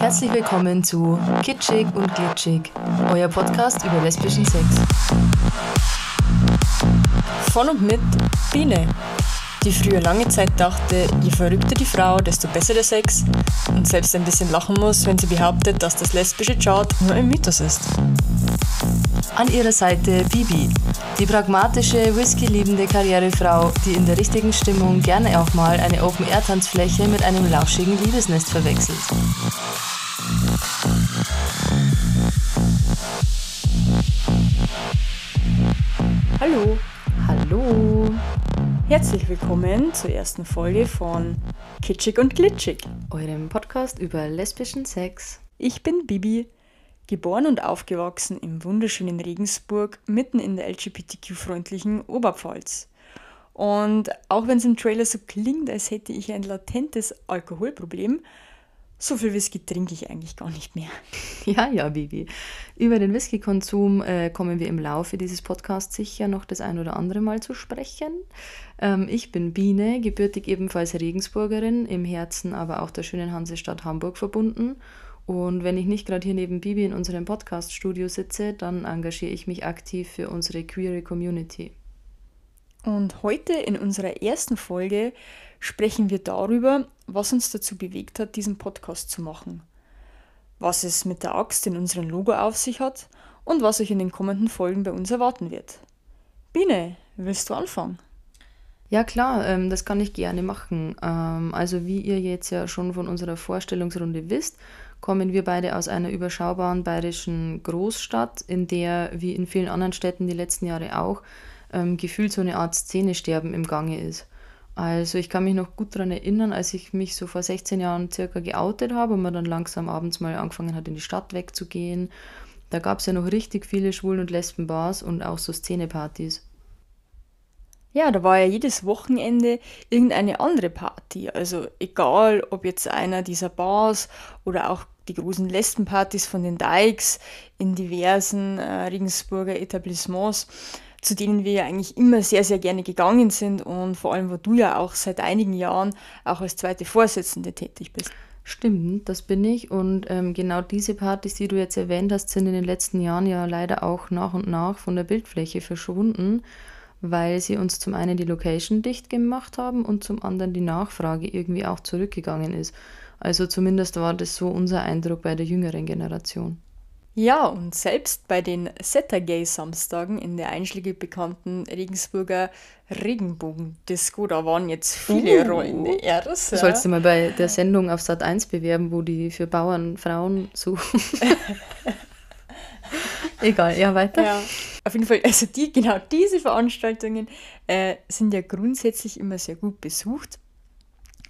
Herzlich willkommen zu Kitschig und Glitschig, euer Podcast über lesbischen Sex. Von und mit Biene, die früher lange Zeit dachte, je verrückter die Frau, desto besser der Sex und selbst ein bisschen lachen muss, wenn sie behauptet, dass das lesbische Chart nur ein Mythos ist. An ihrer Seite Bibi, die pragmatische, whisky-liebende Karrierefrau, die in der richtigen Stimmung gerne auch mal eine Open-Air-Tanzfläche mit einem lauschigen Liebesnest verwechselt. Hallo, Hallo, herzlich willkommen zur ersten Folge von Kitschig und Glitschig. eurem Podcast über lesbischen Sex. Ich bin Bibi, geboren und aufgewachsen im wunderschönen Regensburg, mitten in der LGBTQ-freundlichen Oberpfalz. Und auch wenn es im Trailer so klingt, als hätte ich ein latentes Alkoholproblem, so viel Whisky trinke ich eigentlich gar nicht mehr. Ja, ja, Bibi. Über den Whisky-Konsum äh, kommen wir im Laufe dieses Podcasts sicher noch das ein oder andere Mal zu sprechen. Ähm, ich bin Biene, gebürtig ebenfalls Regensburgerin, im Herzen aber auch der schönen Hansestadt Hamburg verbunden. Und wenn ich nicht gerade hier neben Bibi in unserem Podcast-Studio sitze, dann engagiere ich mich aktiv für unsere queere Community. Und heute in unserer ersten Folge sprechen wir darüber, was uns dazu bewegt hat, diesen Podcast zu machen, was es mit der Axt in unserem Logo auf sich hat und was euch in den kommenden Folgen bei uns erwarten wird. Biene, willst du anfangen? Ja klar, ähm, das kann ich gerne machen. Ähm, also wie ihr jetzt ja schon von unserer Vorstellungsrunde wisst, kommen wir beide aus einer überschaubaren bayerischen Großstadt, in der, wie in vielen anderen Städten die letzten Jahre auch, ähm, gefühlt so eine Art Szenesterben im Gange ist. Also ich kann mich noch gut daran erinnern, als ich mich so vor 16 Jahren circa geoutet habe und man dann langsam abends mal angefangen hat, in die Stadt wegzugehen. Da gab es ja noch richtig viele Schwulen- und Lesbenbars und auch so Szenepartys. Ja, da war ja jedes Wochenende irgendeine andere Party. Also egal, ob jetzt einer dieser Bars oder auch die großen Lesbenpartys von den Dykes in diversen äh, Regensburger Etablissements, zu denen wir ja eigentlich immer sehr, sehr gerne gegangen sind und vor allem, wo du ja auch seit einigen Jahren auch als zweite Vorsitzende tätig bist. Stimmt, das bin ich. Und ähm, genau diese Partys, die du jetzt erwähnt hast, sind in den letzten Jahren ja leider auch nach und nach von der Bildfläche verschwunden, weil sie uns zum einen die Location dicht gemacht haben und zum anderen die Nachfrage irgendwie auch zurückgegangen ist. Also zumindest war das so unser Eindruck bei der jüngeren Generation. Ja, und selbst bei den Saturday-Samstagen in der einschlägig bekannten Regensburger Regenbogen-Disco, da waren jetzt viele Uh. rollende Rs. Du sollst du mal bei der Sendung auf Sat 1 bewerben, wo die für Bauern Frauen suchen. Egal, ja, weiter. Ja, auf jeden Fall, also die, genau diese Veranstaltungen äh, sind ja grundsätzlich immer sehr gut besucht.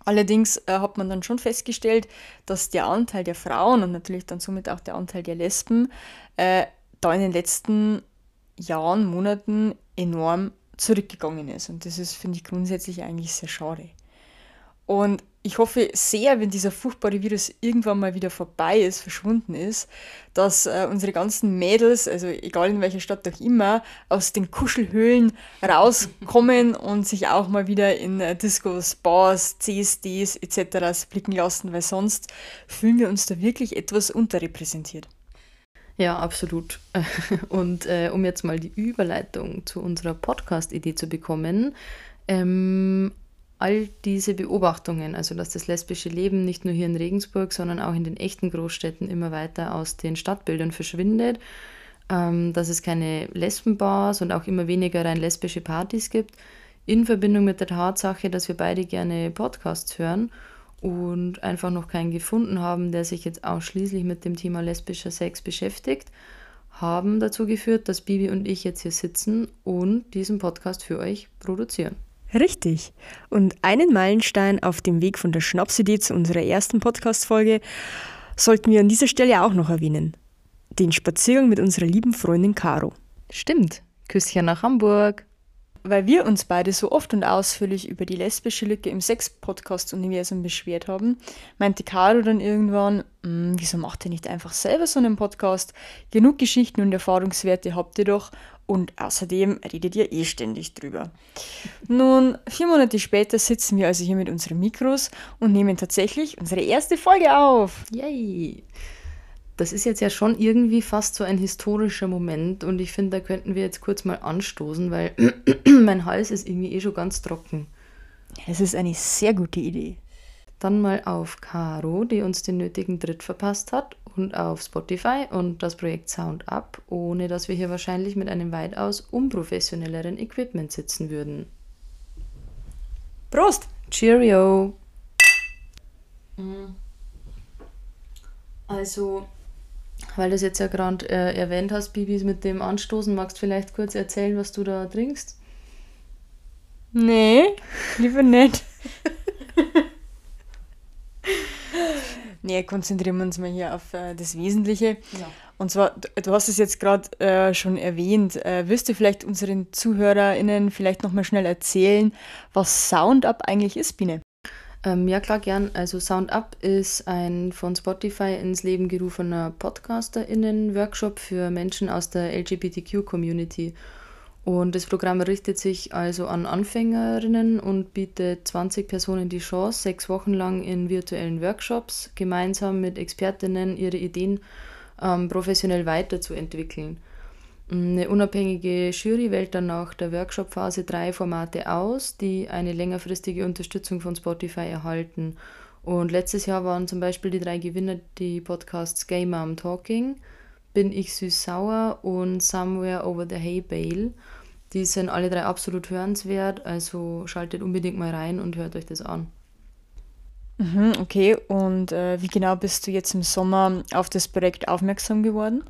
Allerdings äh, hat man dann schon festgestellt, dass der Anteil der Frauen und natürlich dann somit auch der Anteil der Lesben äh, da in den letzten Jahren, Monaten enorm zurückgegangen ist. Und das ist, finde ich, grundsätzlich eigentlich sehr schade. Und ich hoffe sehr, wenn dieser furchtbare Virus irgendwann mal wieder vorbei ist, verschwunden ist, dass äh, unsere ganzen Mädels, also egal in welcher Stadt auch immer, aus den Kuschelhöhlen rauskommen und sich auch mal wieder in äh, Discos, Bars, CSDs etc. blicken lassen, weil sonst fühlen wir uns da wirklich etwas unterrepräsentiert. Ja, absolut. Und äh, um jetzt mal die Überleitung zu unserer Podcast-Idee zu bekommen, ähm, all diese Beobachtungen, also dass das lesbische Leben nicht nur hier in Regensburg, sondern auch in den echten Großstädten immer weiter aus den Stadtbildern verschwindet, ähm, dass es keine Lesbenbars und auch immer weniger rein lesbische Partys gibt, in Verbindung mit der Tatsache, dass wir beide gerne Podcasts hören und einfach noch keinen gefunden haben, der sich jetzt ausschließlich mit dem Thema lesbischer Sex beschäftigt, haben dazu geführt, dass Bibi und ich jetzt hier sitzen und diesen Podcast für euch produzieren. Richtig. Und einen Meilenstein auf dem Weg von der Schnapsidee zu unserer ersten Podcast-Folge sollten wir an dieser Stelle auch noch erwähnen. Den Spaziergang mit unserer lieben Freundin Caro. Stimmt. Küsschen nach Hamburg. Weil wir uns beide so oft und ausführlich über die lesbische Lücke im Sex-Podcast-Universum beschwert haben, meinte Caro dann irgendwann, hm, wieso macht ihr nicht einfach selber so einen Podcast? Genug Geschichten und Erfahrungswerte habt ihr doch und außerdem redet ihr eh ständig drüber. Nun, vier Monate später sitzen wir also hier mit unseren Mikros und nehmen tatsächlich unsere erste Folge auf. Yay! Das ist jetzt ja schon irgendwie fast so ein historischer Moment und ich finde, da könnten wir jetzt kurz mal anstoßen, weil mein Hals ist irgendwie eh schon ganz trocken. Das ist eine sehr gute Idee. Dann mal auf Caro, die uns den nötigen Tritt verpasst hat und auf Spotify und das Projekt Sound Up, ohne dass wir hier wahrscheinlich mit einem weitaus unprofessionelleren Equipment sitzen würden. Prost! Cheerio! Also, weil du es jetzt ja gerade äh, erwähnt hast, Bibis, mit dem Anstoßen, magst du vielleicht kurz erzählen, was du da trinkst? Nee, lieber nicht. nee, konzentrieren wir uns mal hier auf äh, das Wesentliche. Ja. Und zwar, du- du hast es jetzt gerade äh, schon erwähnt. Äh, wirst du vielleicht unseren ZuhörerInnen vielleicht nochmal schnell erzählen, was SoundUp eigentlich ist, Biene? Ähm, ja, klar, gern. Also Sound Up ist ein von Spotify ins Leben gerufener PodcasterInnen-Workshop für Menschen aus der LGBTQ-Community. Und das Programm richtet sich also an Anfängerinnen und bietet 20 Personen die Chance, sechs Wochen lang in virtuellen Workshops gemeinsam mit Expertinnen ihre Ideen ähm, professionell weiterzuentwickeln. Eine unabhängige Jury wählt dann nach der Workshop-Phase drei Formate aus, die eine längerfristige Unterstützung von Spotify erhalten. Und letztes Jahr waren zum Beispiel die drei Gewinner die Podcasts Gay Mom Talking, Bin ich süß-sauer und Somewhere Over the Hay Bale. Die sind alle drei absolut hörenswert, also schaltet unbedingt mal rein und hört euch das an. Mhm, okay, und äh, wie genau bist du jetzt im Sommer auf das Projekt aufmerksam geworden?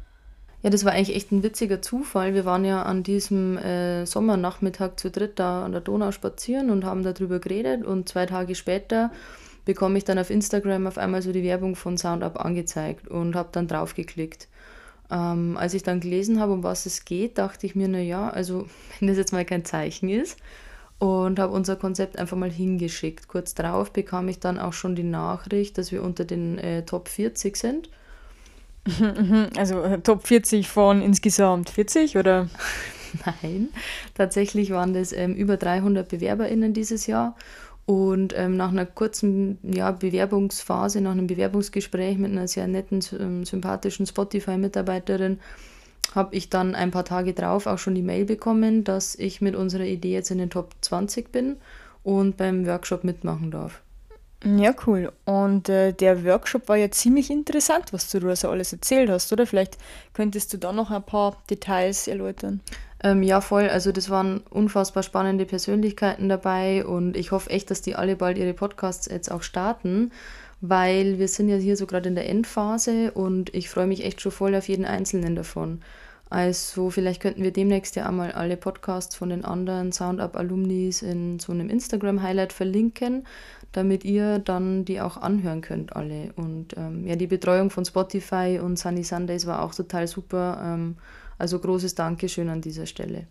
Ja, das war eigentlich echt ein witziger Zufall. Wir waren ja an diesem äh, Sommernachmittag zu dritt da an der Donau spazieren und haben darüber geredet. Und zwei Tage später bekomme ich dann auf Instagram auf einmal so die Werbung von SoundUp angezeigt und habe dann draufgeklickt. Ähm, als ich dann gelesen habe, um was es geht, dachte ich mir, naja, also wenn das jetzt mal kein Zeichen ist und habe unser Konzept einfach mal hingeschickt. Kurz darauf bekam ich dann auch schon die Nachricht, dass wir unter den äh, Top 40 sind. Mhm, also äh, Top 40 von insgesamt 40 oder? Nein, tatsächlich waren das ähm, über 300 BewerberInnen dieses Jahr. Und ähm, nach einer kurzen ja, Bewerbungsphase, nach einem Bewerbungsgespräch mit einer sehr netten, ähm, sympathischen Spotify-Mitarbeiterin, habe ich dann ein paar Tage drauf auch schon die Mail bekommen, dass ich mit unserer Idee jetzt in den Top 20 bin und beim Workshop mitmachen darf. Ja, cool. Und äh, der Workshop war ja ziemlich interessant, was du da so alles erzählt hast, oder? Vielleicht könntest du da noch ein paar Details erläutern. Ähm, ja, voll. Also das waren unfassbar spannende Persönlichkeiten dabei und ich hoffe echt, dass die alle bald ihre Podcasts jetzt auch starten, weil wir sind ja hier so gerade in der Endphase und ich freue mich echt schon voll auf jeden einzelnen davon. Also vielleicht könnten wir demnächst ja einmal alle Podcasts von den anderen SoundUp-Alumnis in so einem Instagram-Highlight verlinken, damit ihr dann die auch anhören könnt alle. Und ähm, ja, die Betreuung von Spotify und Sunny Sundays war auch total super. Ähm, also großes Dankeschön an dieser Stelle.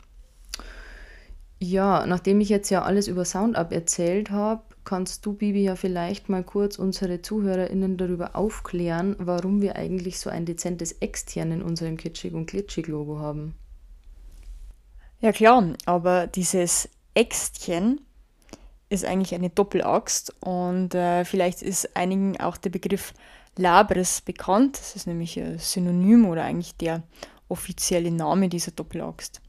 Ja, nachdem ich jetzt ja alles über SoundUp erzählt habe, kannst du, Bibi, ja vielleicht mal kurz unsere ZuhörerInnen darüber aufklären, warum wir eigentlich so ein dezentes Extern in unserem Kitschig- und Glitschig-Logo haben. Ja, klar, aber dieses Äxtchen ist eigentlich eine Doppelaxt und äh, vielleicht ist einigen auch der Begriff Labris bekannt. Das ist nämlich ein Synonym oder eigentlich der offizielle Name dieser Doppelaxt.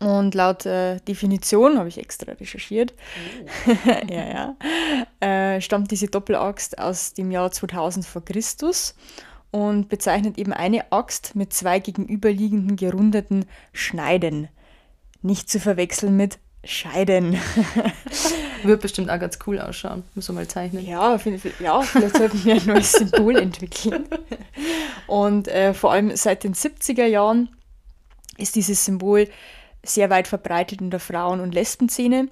Und laut äh, Definition, habe ich extra recherchiert, ja, ja, äh, stammt diese Doppelaxt aus dem Jahr 2000 vor Christus und bezeichnet eben eine Axt mit zwei gegenüberliegenden gerundeten Schneiden. Nicht zu verwechseln mit Scheiden. Wird bestimmt auch ganz cool ausschauen. Muss man mal zeichnen. Ja, ja vielleicht sollten wir ein neues Symbol entwickeln. Und äh, vor allem seit den 70er Jahren ist dieses Symbol sehr weit verbreitet in der Frauen- und Lesbenszene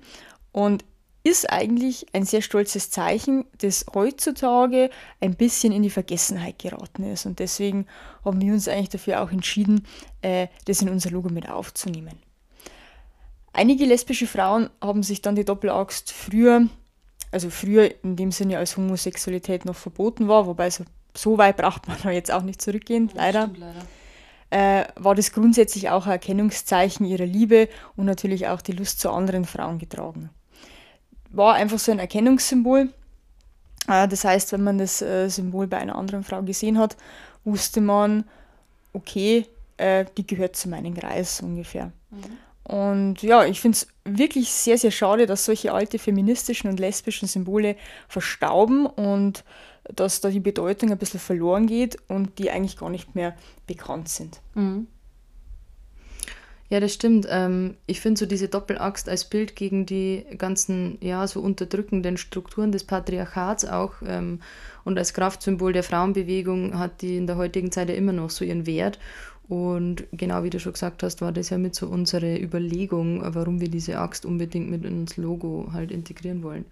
und ist eigentlich ein sehr stolzes Zeichen, das heutzutage ein bisschen in die Vergessenheit geraten ist. Und deswegen haben wir uns eigentlich dafür auch entschieden, äh, das in unser Logo mit aufzunehmen. Einige lesbische Frauen haben sich dann die Doppelaxt früher, also früher in dem Sinne, als Homosexualität noch verboten war, wobei so, so weit braucht man jetzt auch nicht zurückgehen, leider. leider. Äh, war das grundsätzlich auch ein Erkennungszeichen ihrer Liebe und natürlich auch die Lust zu anderen Frauen getragen. War einfach so ein Erkennungssymbol. Äh, das heißt, wenn man das äh, Symbol bei einer anderen Frau gesehen hat, wusste man, okay, äh, die gehört zu meinem Kreis ungefähr. Mhm. Und ja, ich finde es wirklich sehr, sehr schade, dass solche alte feministischen und lesbischen Symbole verstauben und dass da die Bedeutung ein bisschen verloren geht und die eigentlich gar nicht mehr bekannt sind. Mhm. Ja, das stimmt. Ähm, ich finde so diese Doppelaxt als Bild gegen die ganzen, ja, so unterdrückenden Strukturen des Patriarchats auch ähm, und als Kraftsymbol der Frauenbewegung hat die in der heutigen Zeit ja immer noch so ihren Wert. Und genau wie du schon gesagt hast, war das ja mit so unsere Überlegung, warum wir diese Axt unbedingt mit ins Logo halt integrieren wollen.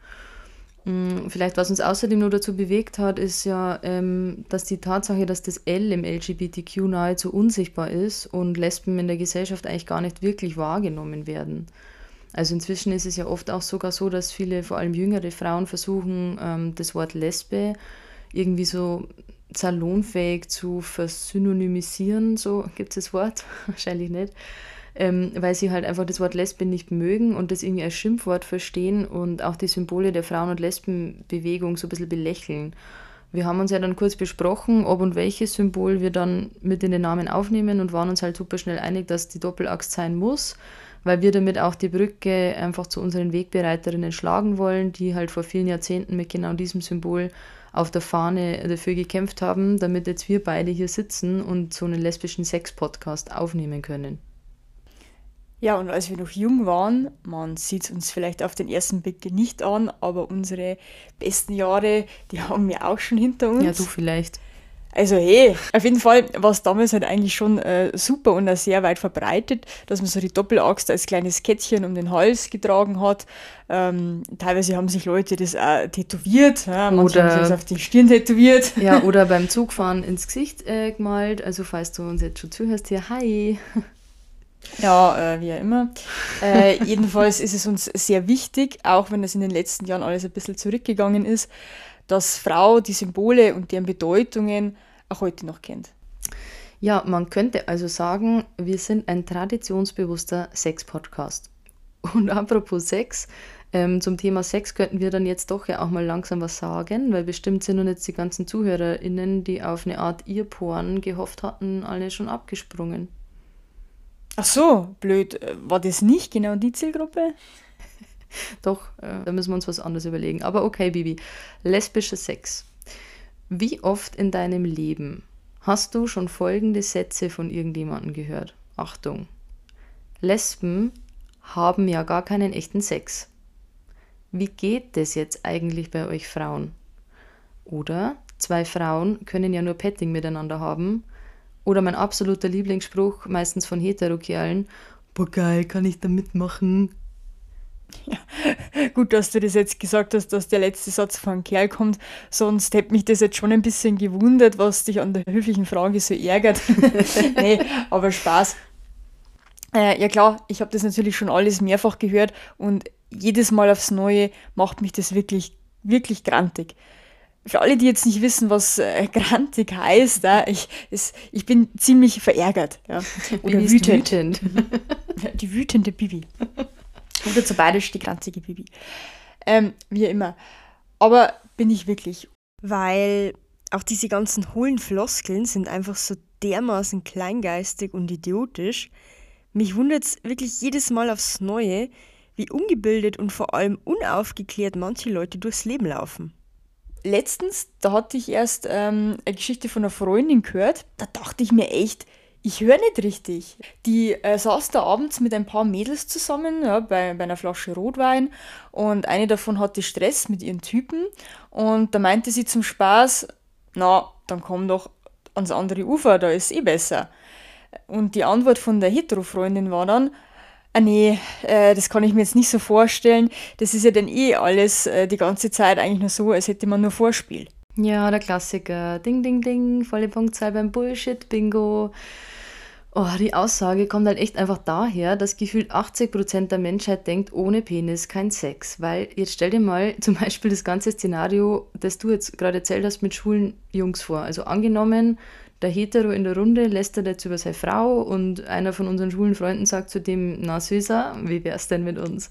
Mm, vielleicht, was uns außerdem nur dazu bewegt hat, ist ja, ähm, dass die Tatsache, dass das L im LGBTQ nahezu unsichtbar ist und Lesben in der Gesellschaft eigentlich gar nicht wirklich wahrgenommen werden. Also inzwischen ist es ja oft auch sogar so, dass viele, vor allem jüngere Frauen, versuchen, ähm, das Wort Lesbe irgendwie so salonfähig zu versynonymisieren, so gibt es das Wort, wahrscheinlich nicht, ähm, weil sie halt einfach das Wort Lesben nicht mögen und das irgendwie als Schimpfwort verstehen und auch die Symbole der Frauen- und Lesbenbewegung so ein bisschen belächeln. Wir haben uns ja dann kurz besprochen, ob und welches Symbol wir dann mit in den Namen aufnehmen und waren uns halt super schnell einig, dass die Doppelaxt sein muss, weil wir damit auch die Brücke einfach zu unseren Wegbereiterinnen schlagen wollen, die halt vor vielen Jahrzehnten mit genau diesem Symbol auf der Fahne dafür gekämpft haben, damit jetzt wir beide hier sitzen und so einen lesbischen Sex-Podcast aufnehmen können. Ja, und als wir noch jung waren, man sieht es uns vielleicht auf den ersten Blick nicht an, aber unsere besten Jahre, die haben wir auch schon hinter uns. Ja, du vielleicht. Also hey, auf jeden Fall war es damals halt eigentlich schon äh, super und auch sehr weit verbreitet, dass man so die Doppelaxt als kleines Kettchen um den Hals getragen hat. Ähm, teilweise haben sich Leute das auch tätowiert, ja, manche oder, haben sich das auf die Stirn tätowiert. Ja, oder beim Zugfahren ins Gesicht äh, gemalt. Also falls du uns jetzt schon zuhörst, hier, hi. Ja, äh, wie auch immer. Äh, jedenfalls ist es uns sehr wichtig, auch wenn es in den letzten Jahren alles ein bisschen zurückgegangen ist, dass Frau die Symbole und deren Bedeutungen auch heute noch kennt. Ja, man könnte also sagen, wir sind ein traditionsbewusster Sex-Podcast. Und apropos Sex, ähm, zum Thema Sex könnten wir dann jetzt doch ja auch mal langsam was sagen, weil bestimmt sind nun jetzt die ganzen ZuhörerInnen, die auf eine Art Earporn gehofft hatten, alle schon abgesprungen. Ach so, blöd. War das nicht genau die Zielgruppe? Doch, äh, da müssen wir uns was anderes überlegen. Aber okay, Bibi. Lesbischer Sex. Wie oft in deinem Leben hast du schon folgende Sätze von irgendjemandem gehört? Achtung. Lesben haben ja gar keinen echten Sex. Wie geht das jetzt eigentlich bei euch Frauen? Oder zwei Frauen können ja nur Petting miteinander haben oder mein absoluter Lieblingsspruch, meistens von Heterokerlen, boah geil, kann ich da mitmachen? Ja, gut, dass du das jetzt gesagt hast, dass der letzte Satz von einem Kerl kommt, sonst hätte mich das jetzt schon ein bisschen gewundert, was dich an der höflichen Frage so ärgert. nee, aber Spaß. Äh, ja klar, ich habe das natürlich schon alles mehrfach gehört und jedes Mal aufs Neue macht mich das wirklich, wirklich grantig für alle, die jetzt nicht wissen, was äh, grantig heißt, ja, ich, es, ich bin ziemlich verärgert. Ja. Oder wütend. wütend. die wütende Bibi. Oder zu bayerisch die grantige Bibi. Ähm, wie immer. Aber bin ich wirklich. Weil auch diese ganzen hohlen Floskeln sind einfach so dermaßen kleingeistig und idiotisch. Mich wundert es wirklich jedes Mal aufs Neue, wie ungebildet und vor allem unaufgeklärt manche Leute durchs Leben laufen letztens, da hatte ich erst ähm, eine Geschichte von einer Freundin gehört, da dachte ich mir echt, ich höre nicht richtig. Die äh, saß da abends mit ein paar Mädels zusammen ja, bei, bei einer Flasche Rotwein und eine davon hatte Stress mit ihren Typen und da meinte sie zum Spaß, na, dann komm doch ans andere Ufer, da ist eh besser. Und die Antwort von der Hetero-Freundin war dann, ah nee, äh, das kann ich mir jetzt nicht so vorstellen. Das ist ja dann eh alles äh, die ganze Zeit eigentlich nur so, als hätte man nur Vorspiel. Ja, der Klassiker. Ding, ding, ding, volle Punktzahl beim Bullshit-Bingo. Oh, die Aussage kommt halt echt einfach daher, dass gefühlt 80% der Menschheit denkt, ohne Penis kein Sex. Weil jetzt stell dir mal zum Beispiel das ganze Szenario, das du jetzt gerade erzählt hast, mit schwulen Jungs vor. Also angenommen, der Hetero in der Runde lästert jetzt über seine Frau und einer von unseren schwulen Freunden sagt zu dem, na Süßer, wie wär's denn mit uns?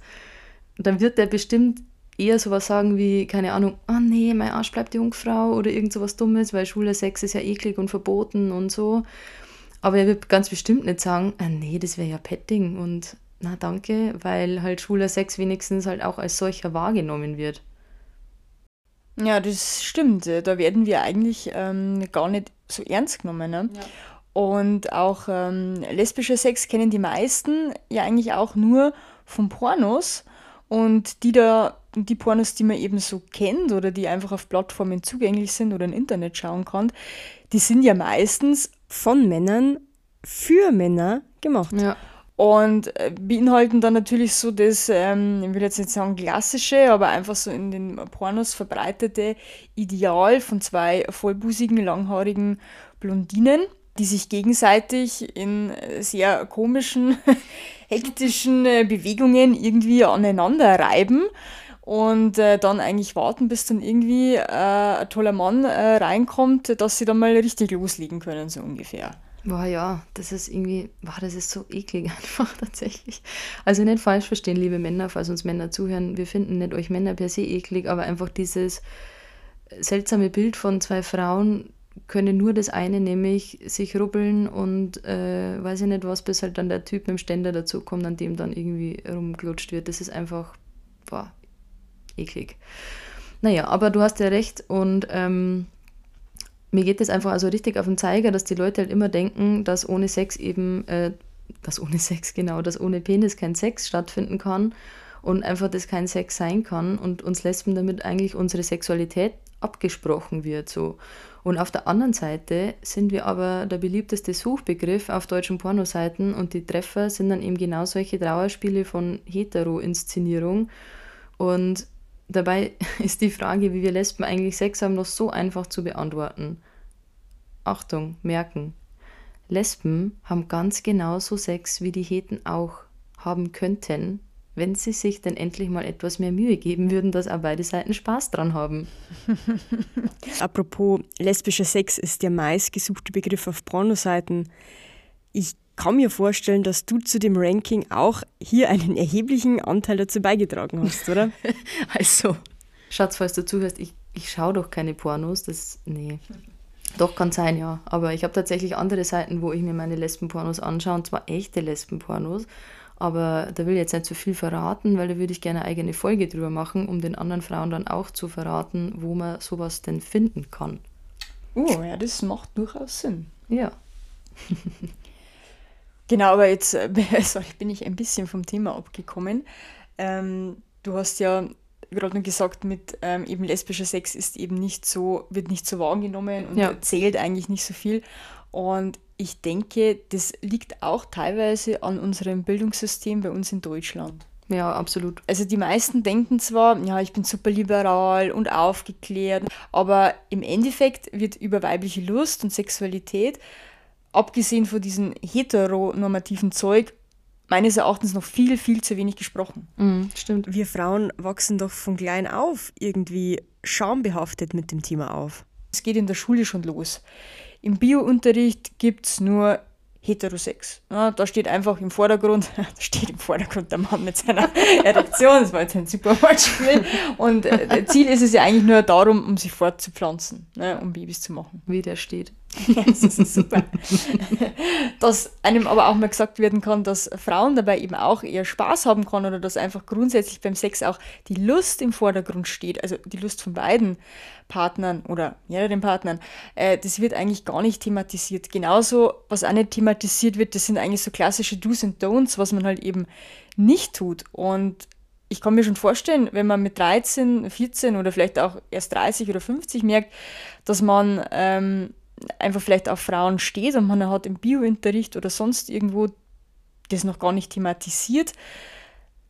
Dann wird der bestimmt eher sowas sagen wie, keine Ahnung, oh nee, mein Arsch bleibt Jungfrau oder irgend sowas Dummes, weil schwuler Sex ist ja eklig und verboten und so. Aber er wird ganz bestimmt nicht sagen, ah, nee, das wäre ja Petting und na danke, weil halt schwuler Sex wenigstens halt auch als solcher wahrgenommen wird. Ja, das stimmt. Da werden wir eigentlich ähm, gar nicht so ernst genommen. Ne? Ja. Und auch ähm, lesbischer Sex kennen die meisten ja eigentlich auch nur von Pornos. Und die da, die Pornos, die man eben so kennt oder die einfach auf Plattformen zugänglich sind oder im Internet schauen kann, die sind ja meistens von Männern für Männer gemacht. Ja. Und äh, beinhalten dann natürlich so das, ähm, ich will jetzt nicht sagen klassische, aber einfach so in den Pornos verbreitete Ideal von zwei vollbusigen, langhaarigen Blondinen, die sich gegenseitig in sehr komischen, hektischen äh, Bewegungen irgendwie aneinander reiben und äh, dann eigentlich warten, bis dann irgendwie äh, ein toller Mann äh, reinkommt, dass sie dann mal richtig loslegen können, so ungefähr. Boah, ja, das ist irgendwie, boah, das ist so eklig einfach tatsächlich. Also nicht falsch verstehen, liebe Männer, falls uns Männer zuhören, wir finden nicht euch Männer per se eklig, aber einfach dieses seltsame Bild von zwei Frauen können nur das eine, nämlich sich rubbeln und äh, weiß ich nicht was, bis halt dann der Typ mit dem Ständer dazu kommt, an dem dann irgendwie rumglutscht wird. Das ist einfach, boah, eklig. Naja, aber du hast ja recht und ähm, mir geht es einfach also richtig auf den Zeiger, dass die Leute halt immer denken, dass ohne Sex eben, äh, dass ohne Sex, genau, dass ohne Penis kein Sex stattfinden kann und einfach das kein Sex sein kann und uns Lesben damit eigentlich unsere Sexualität abgesprochen wird. So. Und auf der anderen Seite sind wir aber der beliebteste Suchbegriff auf deutschen Pornoseiten und die Treffer sind dann eben genau solche Trauerspiele von Hetero-Inszenierung. Und Dabei ist die Frage, wie wir Lesben eigentlich Sex haben, noch so einfach zu beantworten. Achtung, merken. Lesben haben ganz genauso Sex, wie die Heten auch haben könnten, wenn sie sich denn endlich mal etwas mehr Mühe geben würden, dass auch beide Seiten Spaß dran haben. Apropos lesbischer Sex ist der meistgesuchte Begriff auf Pornoseiten. Ich kann mir vorstellen, dass du zu dem Ranking auch hier einen erheblichen Anteil dazu beigetragen hast, oder? also, Schatz, falls du zuhörst, ich, ich schaue doch keine Pornos, das, nee. Doch, kann sein, ja. Aber ich habe tatsächlich andere Seiten, wo ich mir meine Lesbenpornos anschaue, und zwar echte Lesbenpornos. Aber da will ich jetzt nicht zu so viel verraten, weil da würde ich gerne eine eigene Folge drüber machen, um den anderen Frauen dann auch zu verraten, wo man sowas denn finden kann. Oh, ja, das macht durchaus Sinn. Ja. Genau, aber jetzt äh, sorry, bin ich ein bisschen vom Thema abgekommen. Ähm, du hast ja gerade nur gesagt, mit ähm, eben lesbischer Sex ist eben nicht so, wird nicht so wahrgenommen und ja. zählt eigentlich nicht so viel. Und ich denke, das liegt auch teilweise an unserem Bildungssystem bei uns in Deutschland. Ja, absolut. Also die meisten denken zwar, ja, ich bin super liberal und aufgeklärt, aber im Endeffekt wird über weibliche Lust und Sexualität abgesehen von diesem heteronormativen Zeug, meines Erachtens noch viel, viel zu wenig gesprochen. Mhm, stimmt. Wir Frauen wachsen doch von klein auf irgendwie schambehaftet mit dem Thema auf. Es geht in der Schule schon los. Im Biounterricht gibt es nur Heterosex. Ja, da steht einfach im Vordergrund, da steht im Vordergrund der Mann mit seiner Erektion, das war jetzt ein super Wortspiel. Und äh, Ziel ist es ja eigentlich nur darum, um sich fortzupflanzen, ne, um Babys zu machen. Wie der steht. das ist super. dass einem aber auch mal gesagt werden kann, dass Frauen dabei eben auch eher Spaß haben können oder dass einfach grundsätzlich beim Sex auch die Lust im Vordergrund steht, also die Lust von beiden Partnern oder mehreren Partnern, äh, das wird eigentlich gar nicht thematisiert. Genauso, was auch nicht thematisiert wird, das sind eigentlich so klassische Do's und Don'ts, was man halt eben nicht tut. Und ich kann mir schon vorstellen, wenn man mit 13, 14 oder vielleicht auch erst 30 oder 50 merkt, dass man ähm, einfach vielleicht auf Frauen steht und man hat im Biounterricht oder sonst irgendwo das noch gar nicht thematisiert,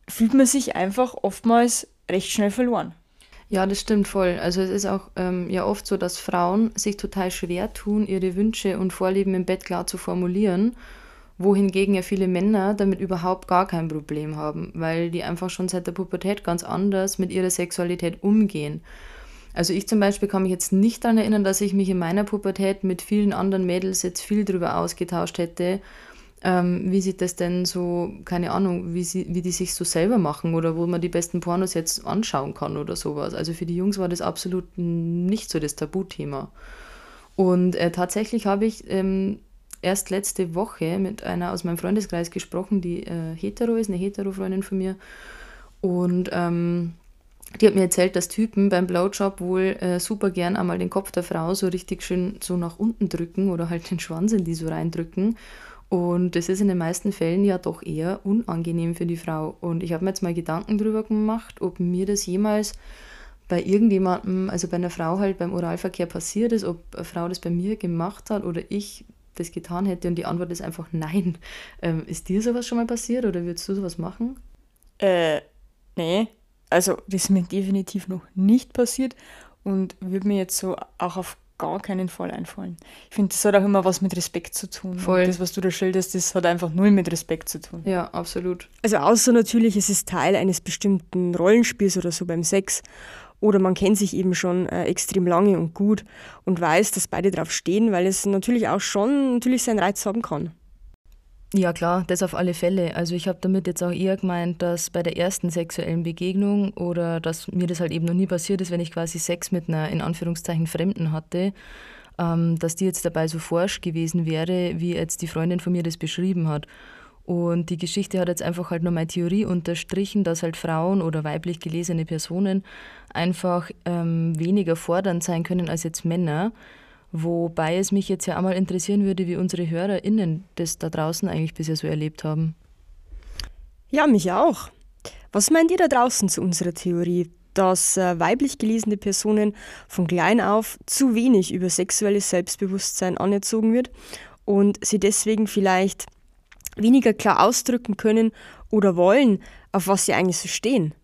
fühlt man sich einfach oftmals recht schnell verloren. Ja, das stimmt voll. Also es ist auch ähm, ja oft so, dass Frauen sich total schwer tun, ihre Wünsche und Vorlieben im Bett klar zu formulieren. wohingegen ja viele Männer damit überhaupt gar kein Problem haben, weil die einfach schon seit der Pubertät ganz anders mit ihrer Sexualität umgehen. Also ich zum Beispiel kann mich jetzt nicht daran erinnern, dass ich mich in meiner Pubertät mit vielen anderen Mädels jetzt viel darüber ausgetauscht hätte, ähm, wie sie das denn so, keine Ahnung, wie, sie, wie die sich so selber machen oder wo man die besten Pornos jetzt anschauen kann oder sowas. Also für die Jungs war das absolut nicht so das Tabuthema. Und äh, tatsächlich habe ich ähm, erst letzte Woche mit einer aus meinem Freundeskreis gesprochen, die äh, hetero ist, eine hetero-Freundin von mir. Und ähm, die hat mir erzählt, dass Typen beim Blowjob wohl äh, super gern einmal den Kopf der Frau so richtig schön so nach unten drücken oder halt den Schwanz in die so reindrücken. Und das ist in den meisten Fällen ja doch eher unangenehm für die Frau. Und ich habe mir jetzt mal Gedanken darüber gemacht, ob mir das jemals bei irgendjemandem, also bei einer Frau halt beim Oralverkehr passiert ist, ob eine Frau das bei mir gemacht hat oder ich das getan hätte. Und die Antwort ist einfach nein. Ähm, ist dir sowas schon mal passiert oder würdest du sowas machen? Äh, nee. Also das ist mir definitiv noch nicht passiert und würde mir jetzt so auch auf gar keinen Fall einfallen. Ich finde, das hat auch immer was mit Respekt zu tun. Voll. Und das, was du da schilderst, das hat einfach null mit Respekt zu tun. Ja, absolut. Also außer natürlich, es ist Teil eines bestimmten Rollenspiels oder so beim Sex. Oder man kennt sich eben schon äh, extrem lange und gut und weiß, dass beide drauf stehen, weil es natürlich auch schon natürlich seinen Reiz haben kann. Ja klar, das auf alle Fälle. Also ich habe damit jetzt auch eher gemeint, dass bei der ersten sexuellen Begegnung oder dass mir das halt eben noch nie passiert ist, wenn ich quasi Sex mit einer in Anführungszeichen Fremden hatte, ähm, dass die jetzt dabei so forsch gewesen wäre, wie jetzt die Freundin von mir das beschrieben hat. Und die Geschichte hat jetzt einfach halt nur meine Theorie unterstrichen, dass halt Frauen oder weiblich gelesene Personen einfach ähm, weniger fordernd sein können als jetzt Männer Wobei es mich jetzt ja einmal interessieren würde, wie unsere HörerInnen das da draußen eigentlich bisher so erlebt haben. Ja, mich auch. Was meint ihr da draußen zu unserer Theorie, dass äh, weiblich gelesene Personen von klein auf zu wenig über sexuelles Selbstbewusstsein anerzogen wird und sie deswegen vielleicht weniger klar ausdrücken können oder wollen, auf was sie eigentlich so stehen?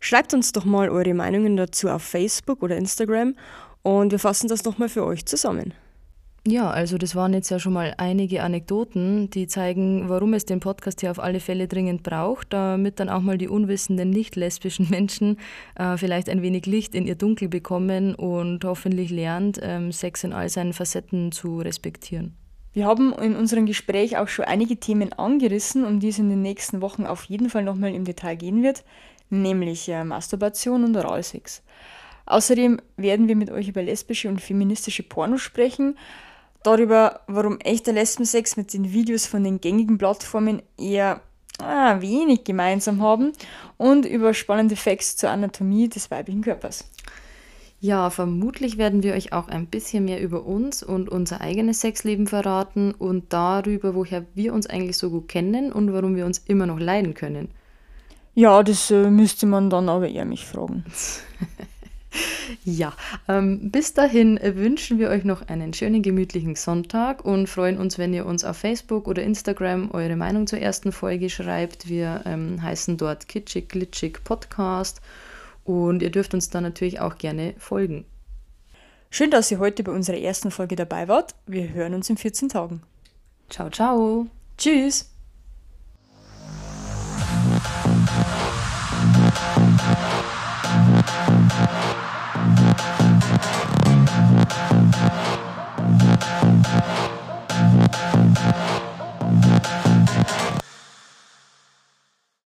Schreibt uns doch mal eure Meinungen dazu auf Facebook oder Instagram und wir fassen das nochmal für euch zusammen. Ja, also das waren jetzt ja schon mal einige Anekdoten, die zeigen, warum es den Podcast hier auf alle Fälle dringend braucht, damit dann auch mal die unwissenden nicht-lesbischen Menschen äh, vielleicht ein wenig Licht in ihr Dunkel bekommen und hoffentlich lernt, ähm, Sex in all seinen Facetten zu respektieren. Wir haben in unserem Gespräch auch schon einige Themen angerissen, um die es in den nächsten Wochen auf jeden Fall nochmal im Detail gehen wird, nämlich äh, Masturbation und Oralsex. Außerdem werden wir mit euch über lesbische und feministische Pornos sprechen, darüber, warum echter Lesbensex mit den Videos von den gängigen Plattformen eher ah, wenig gemeinsam haben und über spannende Facts zur Anatomie des weiblichen Körpers. Ja, vermutlich werden wir euch auch ein bisschen mehr über uns und unser eigenes Sexleben verraten und darüber, woher wir uns eigentlich so gut kennen und warum wir uns immer noch leiden können. Ja, das äh, müsste man dann aber eher mich fragen. Ja, ähm, bis dahin wünschen wir euch noch einen schönen, gemütlichen Sonntag und freuen uns, wenn ihr uns auf Facebook oder Instagram eure Meinung zur ersten Folge schreibt. Wir ähm, heißen dort Kitschig Glitschig Podcast und ihr dürft uns dann natürlich auch gerne folgen. Schön, dass ihr heute bei unserer ersten Folge dabei wart. Wir hören uns in 14 Tagen. Ciao, ciao. Tschüss.